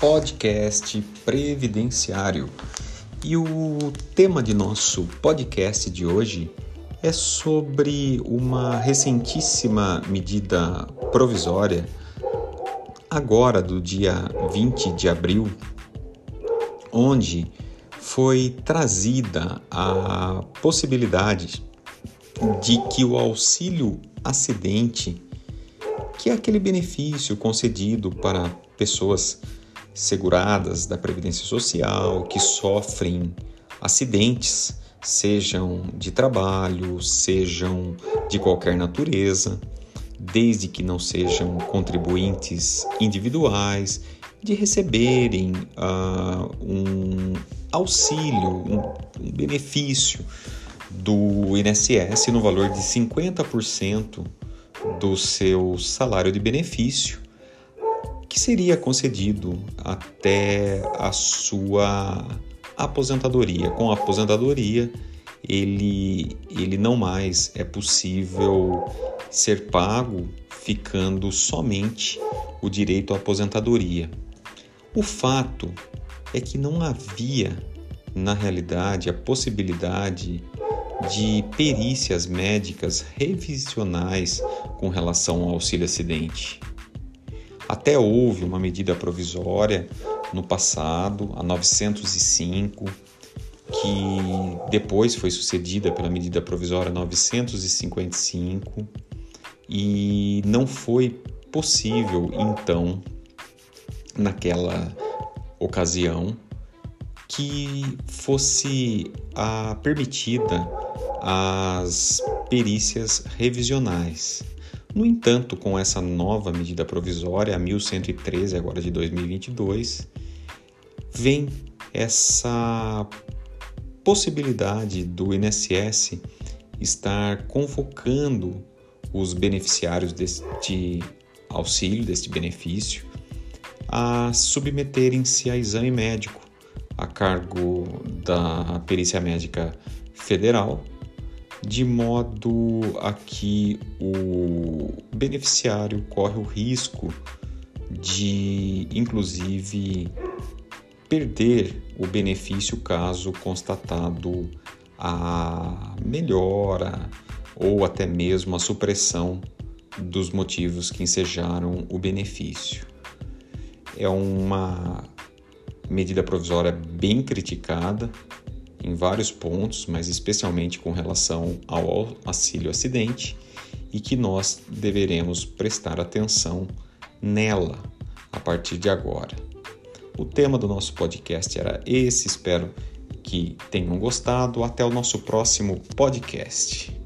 podcast previdenciário. E o tema de nosso podcast de hoje é sobre uma recentíssima medida provisória, agora do dia 20 de abril, onde foi trazida a possibilidade de que o auxílio acidente, que é aquele benefício concedido para pessoas seguradas da Previdência Social que sofrem acidentes, sejam de trabalho, sejam de qualquer natureza, desde que não sejam contribuintes individuais, de receberem uh, um auxílio, um, benefício do INSS no valor de 50% do seu salário de benefício, que seria concedido até a sua aposentadoria. Com a aposentadoria, ele, ele não mais é possível ser pago ficando somente o direito à aposentadoria. O fato é que não havia, na realidade, a possibilidade de perícias médicas revisionais com relação ao auxílio acidente. Até houve uma medida provisória no passado, a 905, que depois foi sucedida pela medida provisória 955 e não foi possível então naquela ocasião que fosse a permitida as perícias revisionais. No entanto, com essa nova medida provisória, a 1113, agora de 2022, vem essa possibilidade do INSS estar convocando os beneficiários deste auxílio, deste benefício, a submeterem-se a exame médico a cargo da Perícia Médica Federal de modo a que o beneficiário corre o risco de, inclusive, perder o benefício caso constatado a melhora ou até mesmo a supressão dos motivos que ensejaram o benefício. É uma medida provisória bem criticada em vários pontos, mas especialmente com relação ao auxílio acidente, e que nós deveremos prestar atenção nela a partir de agora. O tema do nosso podcast era esse, espero que tenham gostado. Até o nosso próximo podcast.